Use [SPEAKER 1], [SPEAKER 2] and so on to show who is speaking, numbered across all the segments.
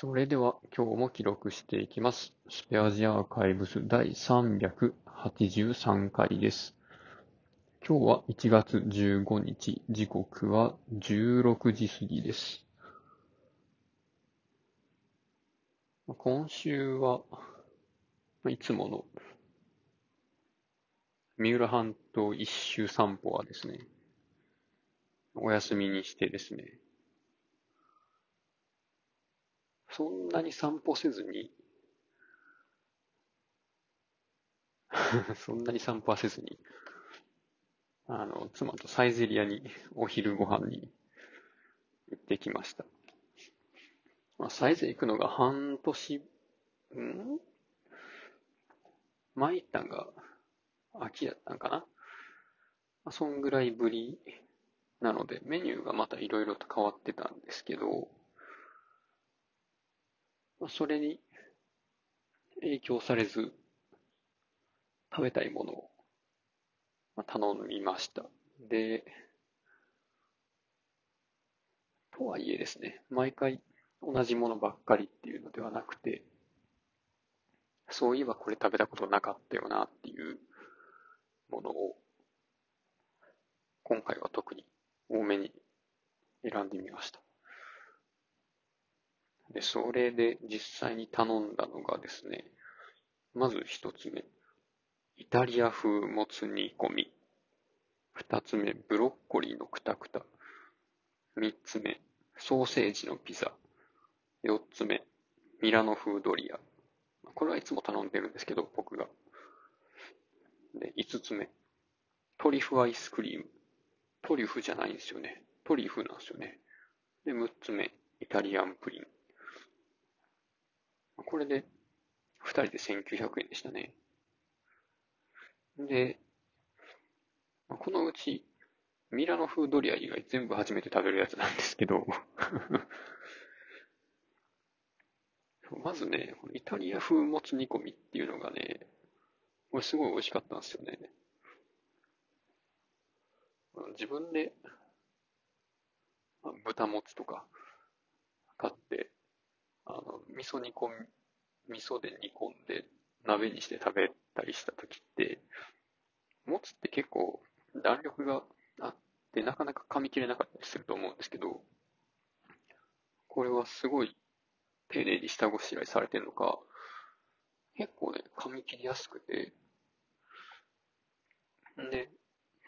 [SPEAKER 1] それでは今日も記録していきます。スペアジアアーカイブス第383回です。今日は1月15日、時刻は16時過ぎです。今週はいつもの三浦半島一周散歩はですね、お休みにしてですね、そんなに散歩せずに、そんなに散歩はせずに、あの、妻とサイゼリアにお昼ご飯に行ってきました。まあ、サイゼ行くのが半年、ん？前行ったんが秋やったんかな、まあ、そんぐらいぶりなので、メニューがまた色々と変わってたんですけど、それに影響されず、食べたいものを頼みました。で、とはいえですね、毎回同じものばっかりっていうのではなくて、そういえばこれ食べたことなかったよなっていうものを、今回は特に多めに選んでみました。で、それで実際に頼んだのがですね、まず一つ目、イタリア風もつ煮込み。二つ目、ブロッコリーのくたくた。三つ目、ソーセージのピザ。四つ目、ミラノ風ドリア。これはいつも頼んでるんですけど、僕が。で、五つ目、トリュフアイスクリーム。トリュフじゃないんですよね。トリュフなんですよね。で、六つ目、イタリアンプリン。これで、二人で1900円でしたね。で、このうち、ミラノ風ドリア以外全部初めて食べるやつなんですけど まずね、イタリア風もつ煮込みっていうのがね、これすごい美味しかったんですよね。自分で、豚もつとか買って、あの、味噌煮込み、味噌で煮込んで鍋にして食べたりした時って、もつって結構弾力があってなかなか噛み切れなかったりすると思うんですけど、これはすごい丁寧に下ごしらえされてるのか、結構ね、噛み切りやすくて、で、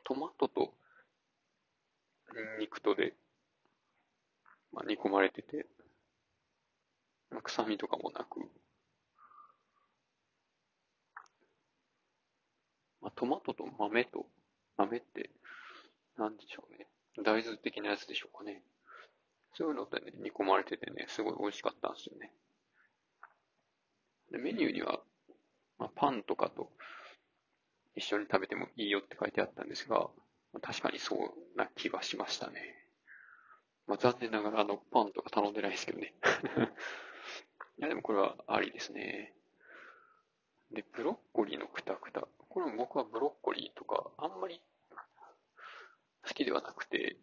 [SPEAKER 1] トマトとニンニクとで、まあ、煮込まれてて、臭みとかもなく、まあ、トマトと豆と、豆って、なんでしょうね。大豆的なやつでしょうかね。そういうのでね、煮込まれててね、すごい美味しかったんですよね。で、メニューには、まあ、パンとかと一緒に食べてもいいよって書いてあったんですが、まあ、確かにそうな気はしましたね。まあ、残念ながらあのパンとか頼んでないですけどね。いや、でもこれはありですね。で、ブロッコリーのくたくた。これも僕はブロッコリーとかあんまり好きではなくて、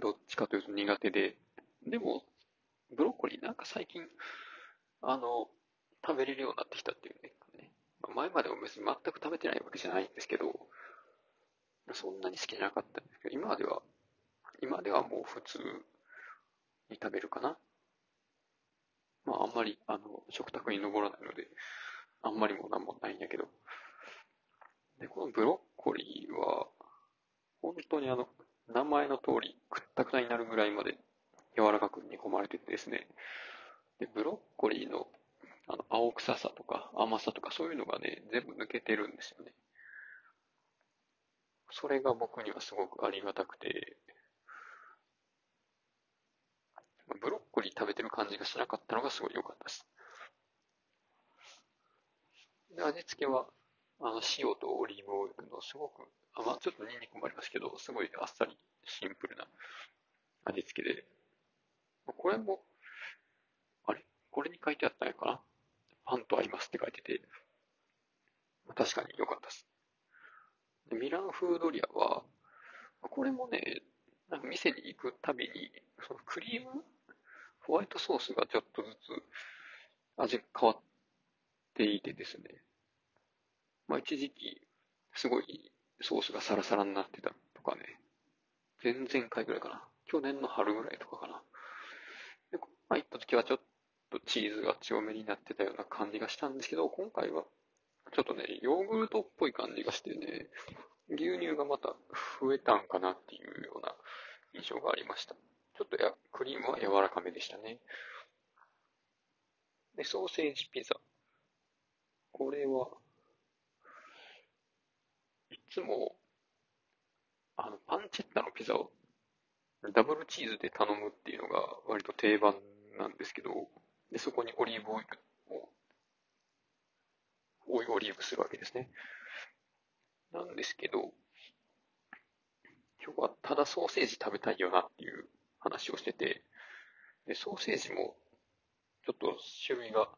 [SPEAKER 1] どっちかというと苦手で、でも、ブロッコリーなんか最近、あの、食べれるようになってきたっていうね。前までも別に全く食べてないわけじゃないんですけど、そんなに好きじゃなかったんですけど、今では、今ではもう普通に食べるかな。まああんまり、あの、食卓に上らないので、あんまりもなんもないんやけど。で、このブロッコリーは、本当にあの、名前の通り、くったくたになるぐらいまで柔らかく煮込まれててですね。で、ブロッコリーの、あの、青臭さとか甘さとかそういうのがね、全部抜けてるんですよね。それが僕にはすごくありがたくて、ブロッコリー食べてる感じがしなかったのがすごい良かったです。で、味付けは、あの、塩とオリーブオイルのすごく、あまあ、ちょっとニンニクもありますけど、すごいあっさりシンプルな味付けで、これも、あれ？これに書いてあったんやかなパンと合いますって書いてて、確かに良かったです。でミラノ風ドリアは、これもね、なんか店に行くたびに、そのクリーム？ホワイトソースがちょっとずつ味変わっていてですね。まあ一時期、すごいソースがサラサラになってたとかね。前々回ぐらいかな。去年の春ぐらいとかかな。で、まあ行った時はちょっとチーズが強めになってたような感じがしたんですけど、今回はちょっとね、ヨーグルトっぽい感じがしてね、牛乳がまた増えたんかなっていうような印象がありました。ちょっとや、クリームは柔らかめでしたね。で、ソーセージピザ。これは、いつも、あの、パンチェッタのピザをダブルチーズで頼むっていうのが割と定番なんですけど、で、そこにオリーブオイルを、オイオリーブするわけですね。なんですけど、今日はただソーセージ食べたいよなっていう話をしてて、で、ソーセージもちょっと種類が、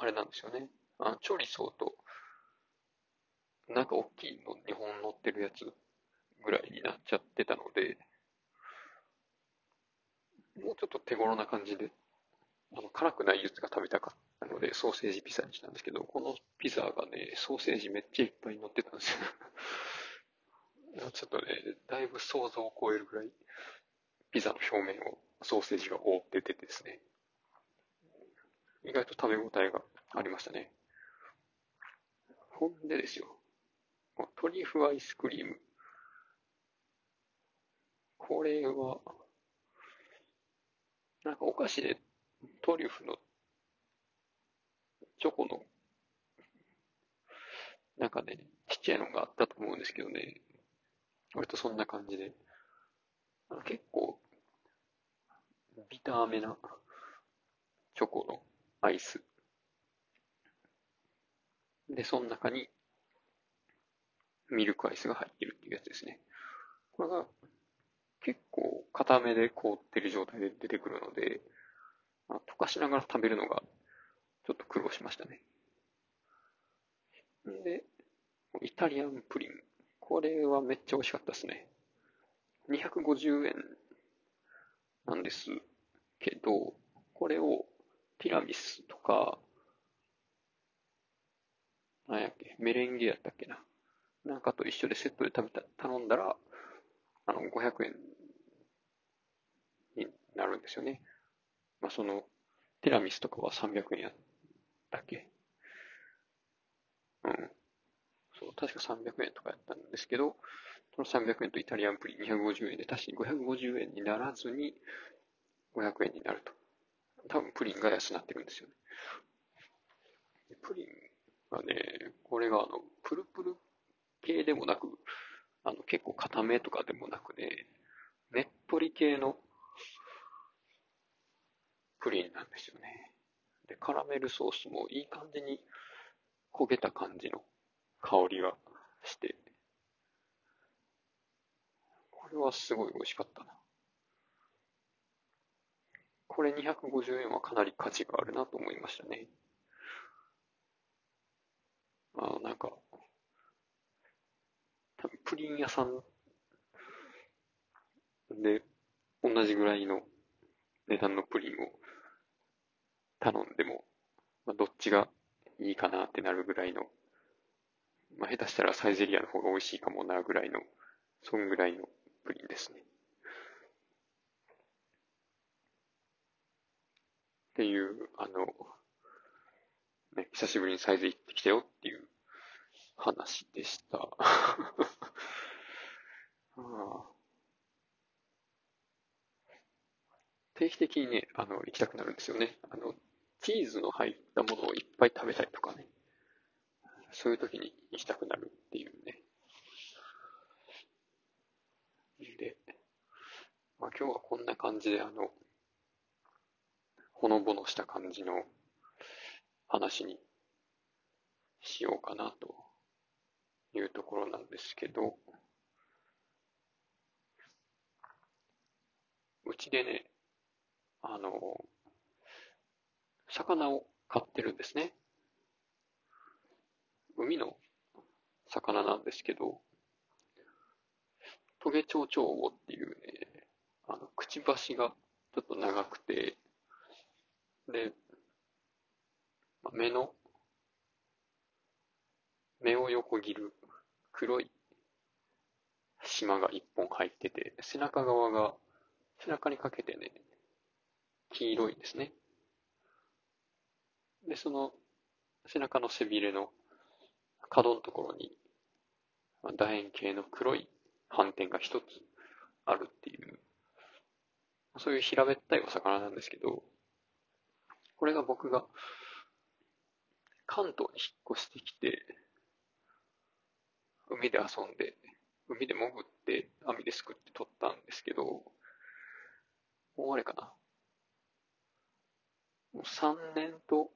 [SPEAKER 1] あれなんですよね。あの、チョリソーと、なんか大きいの2本乗ってるやつぐらいになっちゃってたので、もうちょっと手頃な感じで、あの、辛くないやつが食べたかったので、ソーセージピザにしたんですけど、このピザがね、ソーセージめっちゃいっぱい乗ってたんですよ。ちょっとね、だいぶ想像を超えるぐらい、ピザの表面をソーセージが覆っててですね、意外と食べ応えがありましたね。ほんでですよ、トリュフアイスクリーム。これは、なんかお菓子でトリュフのチョコの、なんかね、ちっちゃいのがあったと思うんですけどね、割とそんな感じで、結構ビターめなチョコのアイス。で、その中にミルクアイスが入ってるっていうやつですね。これが結構固めで凍ってる状態で出てくるので、まあ、溶かしながら食べるのがちょっと苦労しましたね。で、イタリアンプリン。これはめっちゃ美味しかったですね。250円なんですけど、これをティラミスとか、なんやっけ、メレンゲやったっけな。なんかと一緒でセットで食べた、頼んだら、あの、500円になるんですよね。まあ、その、ティラミスとかは300円やったっけうん。そう、確か300円とかやったんですけど、その300円とイタリアンプリン250円で足し550円にならずに、500円になると。多分プリンが安くなってるんですよね。プリンはね、これがあの、プルプル系でもなく、あの、結構固めとかでもなくね、ねっとり系のプリンなんですよね。で、カラメルソースもいい感じに焦げた感じの香りがして、これはすごい美味しかったな。これ250円はかなり価値があるなと思いましたね。あなんか、多分プリン屋さんで同じぐらいの値段のプリンを頼んでも、まあ、どっちがいいかなってなるぐらいの、まあ、下手したらサイゼリアの方が美味しいかもなぐらいの、そんぐらいのプリンですね。っていう、あの、ね、久しぶりにサイズ行ってきたよっていう話でした。定期的にね、あの、行きたくなるんですよね。あの、チーズの入ったものをいっぱい食べたいとかね。そういう時に行きたくなるっていうね。で、まあ今日はこんな感じであの、ほのぼのした感じの話にしようかなというところなんですけど、うちでね、あの、魚を飼ってるんですね。海の魚なんですけど、トゲチョウチョウウオっていうね、あの、くちばしがちょっと長くて、で、目の、目を横切る黒い島が一本入ってて、背中側が、背中にかけてね、黄色いんですね。で、その背中の背びれの角のところに、楕円形の黒い斑点が一つあるっていう、そういう平べったいお魚なんですけど、これが僕が関東に引っ越してきて、海で遊んで、海で潜って網ですくって取ったんですけど、もうあれかな。もう3年と、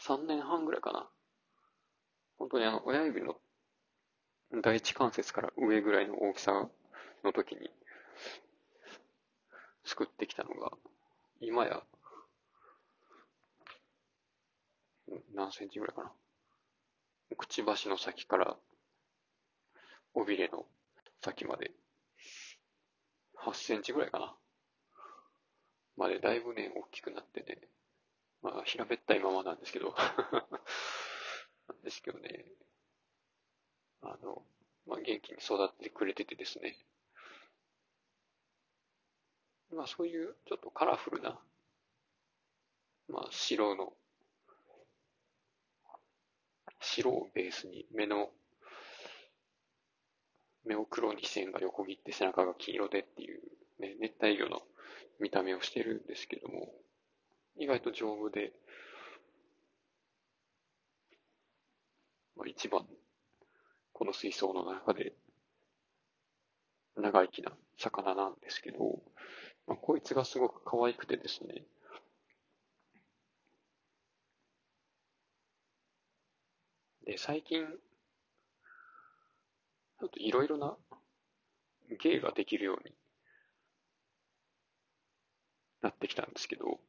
[SPEAKER 1] 3年半ぐらいかな。本当にあの、親指の第一関節から上ぐらいの大きさの時に作ってきたのが、今や、何センチぐらいかな。くちばしの先から尾びれの先まで。8センチぐらいかな。までだいぶね、大きくなってね、まあ平べったいままなんですけど。なんですけどね、あの、まあ元気に育ってくれててですね、まあそういうちょっとカラフルな、まあ白の白をベースに目の、目を黒に線が横切って背中が黄色でっていう、ね、熱帯魚の見た目をしてるんですけども、意外と丈夫で、まあ、一番、この水槽の中で長生きな魚なんですけど、まあ、こいつがすごく可愛くてですね、で、最近、ちょっといろいろな芸ができるようになってきたんですけど、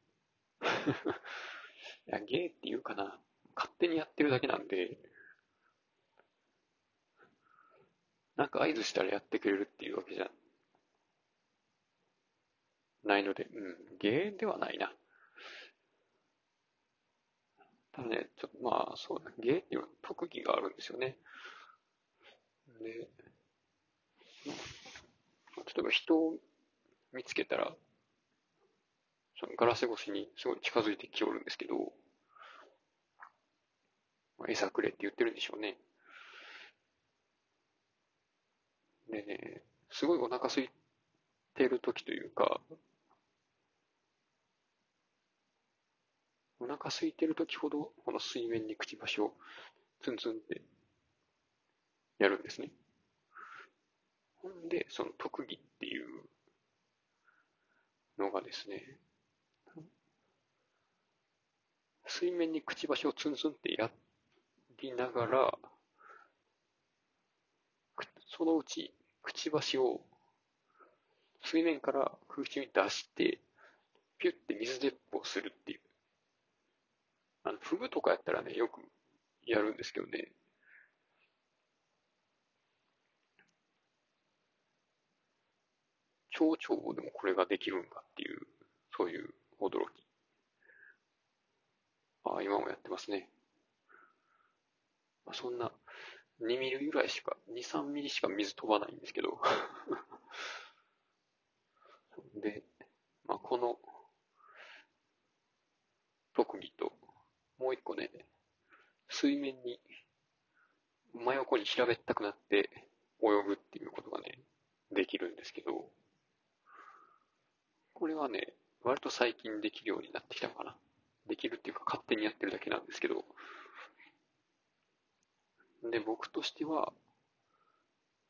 [SPEAKER 1] いや、芸っていうかな、勝手にやってるだけなんで、なんか合図したらやってくれるっていうわけじゃないので、うん、芸ではないな。ただね、ちょっとまあ、そうだ、芸っていう特技があるんですよね。で、例えば人を見つけたら、そのガラス越しにすごい近づいてきおるんですけど、まあ、餌くれって言ってるんでしょうね。でね、すごいお腹空いてる時というか、お腹空いてる時ほど、この水面にくちばしをツンツンってやるんですね。ほんで、その特技っていうのがですね、水面にくちばしをツンツンってやりながら、そのうちくちばしを水面から空中に出して、ピュッて水鉄砲するっていうあの、フグとかやったらよくやるんですけどね。蝶々でもこれができるんかっていう、そういう驚き。ああ、今もやってますね。まあ、そんな、2ミリぐらいしか、2、3ミリしか水飛ばないんですけど。で、まあ、この特技ともう一個ね、水面に真横に平べったくなって泳ぐっていうことがね、できるんですけど、これはね、割と最近できるようになってきたのかな。できるっていうか勝手にやってるだけなんですけど、で、僕としては、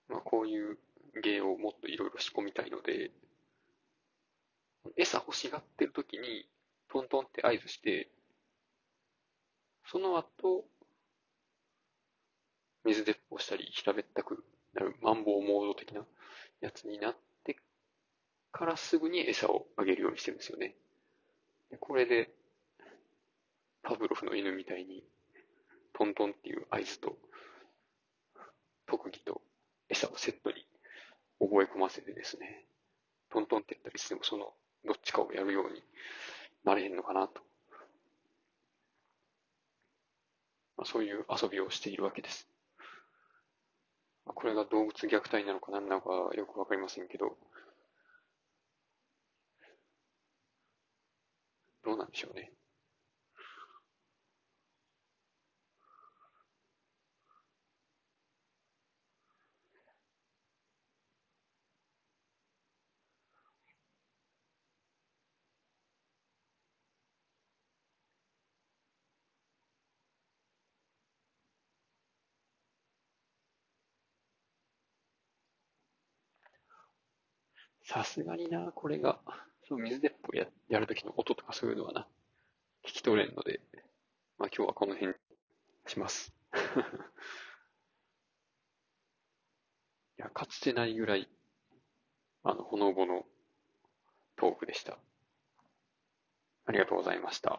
[SPEAKER 1] まあこういう芸をもっといろいろ仕込みたいので、餌欲しがってる時にトントンって合図して、その後、水鉄砲したり、平べったくなる、マンボウモード的なやつになってからすぐに餌をあげるようにしてるんですよね。でこれで、パブロフの犬みたいに、トントンっていう合図と、特技と餌をセットに覚え込ませてですね、トントンってやったりしてもそのどっちかをやるようになれへんのかなと。まあ、そういう遊びをしているわけです。まあ、これが動物虐待なのか何なのかよくわかりませんけど、どうなんでしょうね。さすがにな、これが、その水鉄砲ややるときの音とかそういうのはな、聞き取れんので、まあ今日はこの辺します。いや、かつてないぐらい、あの、ほのぼのトークでした。ありがとうございました。